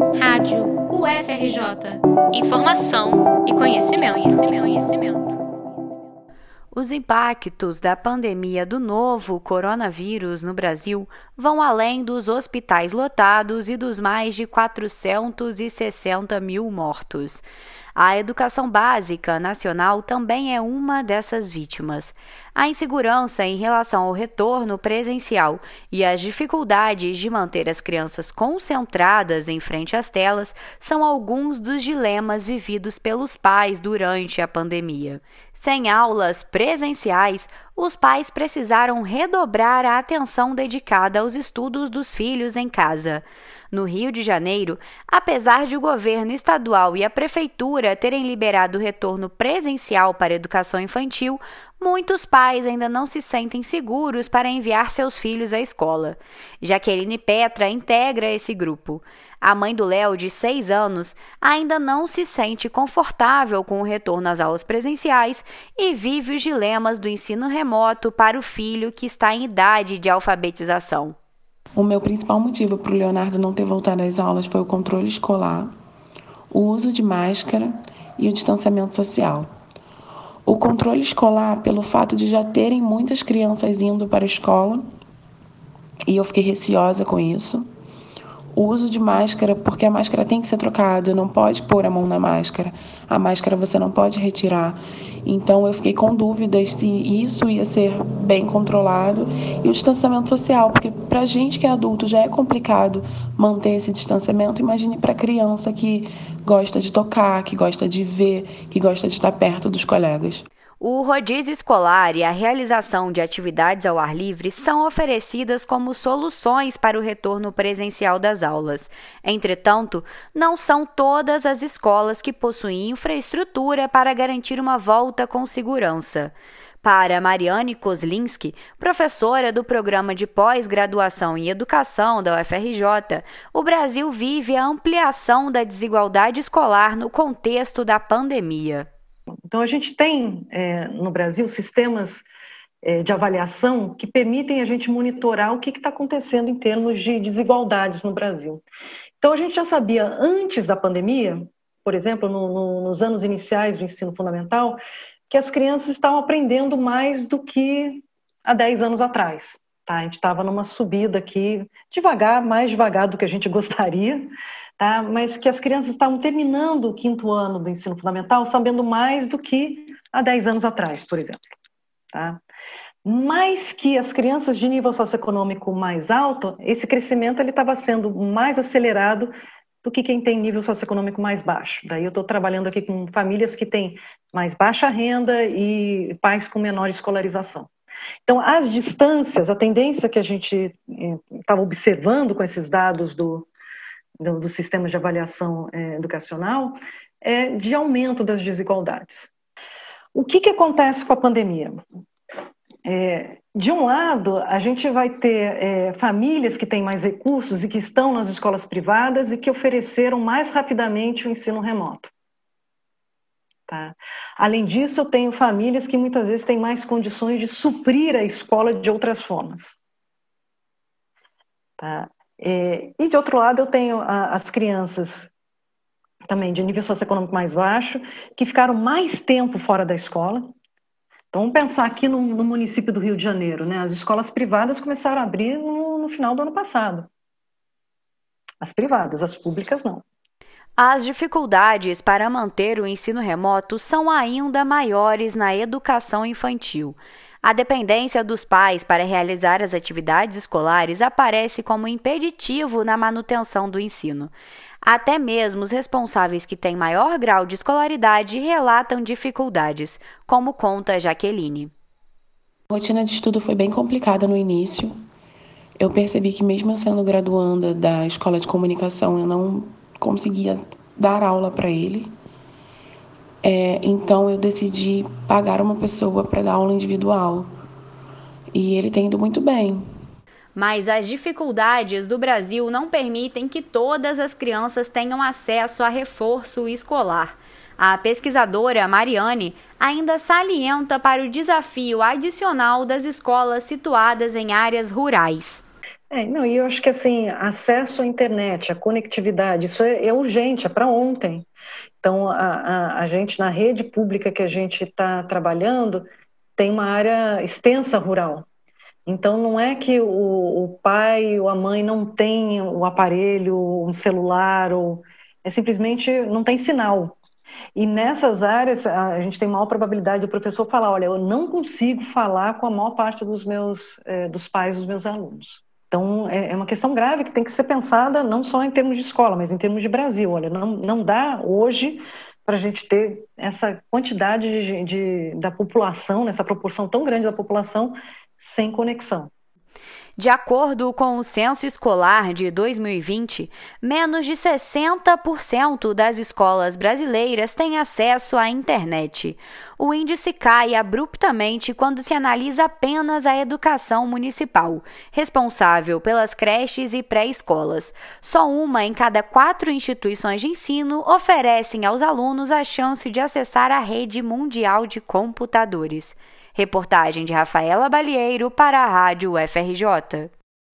Rádio UFRJ. Informação e conhecimento, conhecimento, conhecimento. Os impactos da pandemia do novo coronavírus no Brasil vão além dos hospitais lotados e dos mais de 460 mil mortos. A educação básica nacional também é uma dessas vítimas. A insegurança em relação ao retorno presencial e as dificuldades de manter as crianças concentradas em frente às telas são alguns dos dilemas vividos pelos pais durante a pandemia. Sem aulas presenciais, os pais precisaram redobrar a atenção dedicada aos estudos dos filhos em casa. No Rio de Janeiro, apesar de o governo estadual e a prefeitura terem liberado o retorno presencial para a educação infantil, muitos pais ainda não se sentem seguros para enviar seus filhos à escola. Jaqueline Petra integra esse grupo. A mãe do Léo, de 6 anos, ainda não se sente confortável com o retorno às aulas presenciais e vive os dilemas do ensino remoto para o filho que está em idade de alfabetização. O meu principal motivo para o Leonardo não ter voltado às aulas foi o controle escolar, o uso de máscara e o distanciamento social. O controle escolar, pelo fato de já terem muitas crianças indo para a escola, e eu fiquei receosa com isso o uso de máscara, porque a máscara tem que ser trocada, não pode pôr a mão na máscara. A máscara você não pode retirar. Então eu fiquei com dúvidas se isso ia ser bem controlado. E o distanciamento social, porque para gente que é adulto já é complicado manter esse distanciamento. Imagine para criança que gosta de tocar, que gosta de ver, que gosta de estar perto dos colegas. O rodízio escolar e a realização de atividades ao ar livre são oferecidas como soluções para o retorno presencial das aulas. Entretanto, não são todas as escolas que possuem infraestrutura para garantir uma volta com segurança. Para Mariane Kozlinski, professora do programa de pós-graduação em educação da UFRJ, o Brasil vive a ampliação da desigualdade escolar no contexto da pandemia. Então, a gente tem é, no Brasil sistemas é, de avaliação que permitem a gente monitorar o que está acontecendo em termos de desigualdades no Brasil. Então, a gente já sabia antes da pandemia, por exemplo, no, no, nos anos iniciais do ensino fundamental, que as crianças estavam aprendendo mais do que há 10 anos atrás. Tá? A gente estava numa subida aqui, devagar, mais devagar do que a gente gostaria, tá? mas que as crianças estavam terminando o quinto ano do ensino fundamental sabendo mais do que há 10 anos atrás, por exemplo. Tá? Mais que as crianças de nível socioeconômico mais alto, esse crescimento estava sendo mais acelerado do que quem tem nível socioeconômico mais baixo. Daí eu estou trabalhando aqui com famílias que têm mais baixa renda e pais com menor escolarização. Então, as distâncias, a tendência que a gente estava eh, observando com esses dados do, do, do sistema de avaliação é, educacional é de aumento das desigualdades. O que, que acontece com a pandemia? É, de um lado, a gente vai ter é, famílias que têm mais recursos e que estão nas escolas privadas e que ofereceram mais rapidamente o ensino remoto. Tá? Além disso, eu tenho famílias que muitas vezes têm mais condições de suprir a escola de outras formas. Tá? É, e de outro lado, eu tenho a, as crianças também de nível socioeconômico mais baixo, que ficaram mais tempo fora da escola. Então, vamos pensar aqui no, no município do Rio de Janeiro, né? As escolas privadas começaram a abrir no, no final do ano passado. As privadas, as públicas não. As dificuldades para manter o ensino remoto são ainda maiores na educação infantil. A dependência dos pais para realizar as atividades escolares aparece como impeditivo na manutenção do ensino. Até mesmo os responsáveis que têm maior grau de escolaridade relatam dificuldades, como conta Jaqueline. A rotina de estudo foi bem complicada no início. Eu percebi que, mesmo sendo graduanda da escola de comunicação, eu não conseguia dar aula para ele. É, então eu decidi pagar uma pessoa para dar aula individual. E ele tem ido muito bem. Mas as dificuldades do Brasil não permitem que todas as crianças tenham acesso a reforço escolar. A pesquisadora Mariane ainda salienta para o desafio adicional das escolas situadas em áreas rurais. É, não, e eu acho que assim, acesso à internet, a conectividade, isso é, é urgente, é para ontem. Então, a, a, a, gente, na rede pública que a gente está trabalhando, tem uma área extensa rural. Então, não é que o, o pai ou a mãe não tem o aparelho, um celular, ou é simplesmente não tem sinal. E nessas áreas, a gente tem maior probabilidade do professor falar: olha, eu não consigo falar com a maior parte dos meus, é, dos pais dos meus alunos. Então, é, é uma questão grave que tem que ser pensada não só em termos de escola, mas em termos de Brasil. Olha, não, não dá hoje para a gente ter essa quantidade de, de, da população, nessa proporção tão grande da população, sem conexão. De acordo com o censo escolar de 2020, menos de 60% das escolas brasileiras têm acesso à internet. O índice cai abruptamente quando se analisa apenas a educação municipal, responsável pelas creches e pré-escolas. Só uma em cada quatro instituições de ensino oferecem aos alunos a chance de acessar a rede mundial de computadores. Reportagem de Rafaela Balieiro para a Rádio FRJ.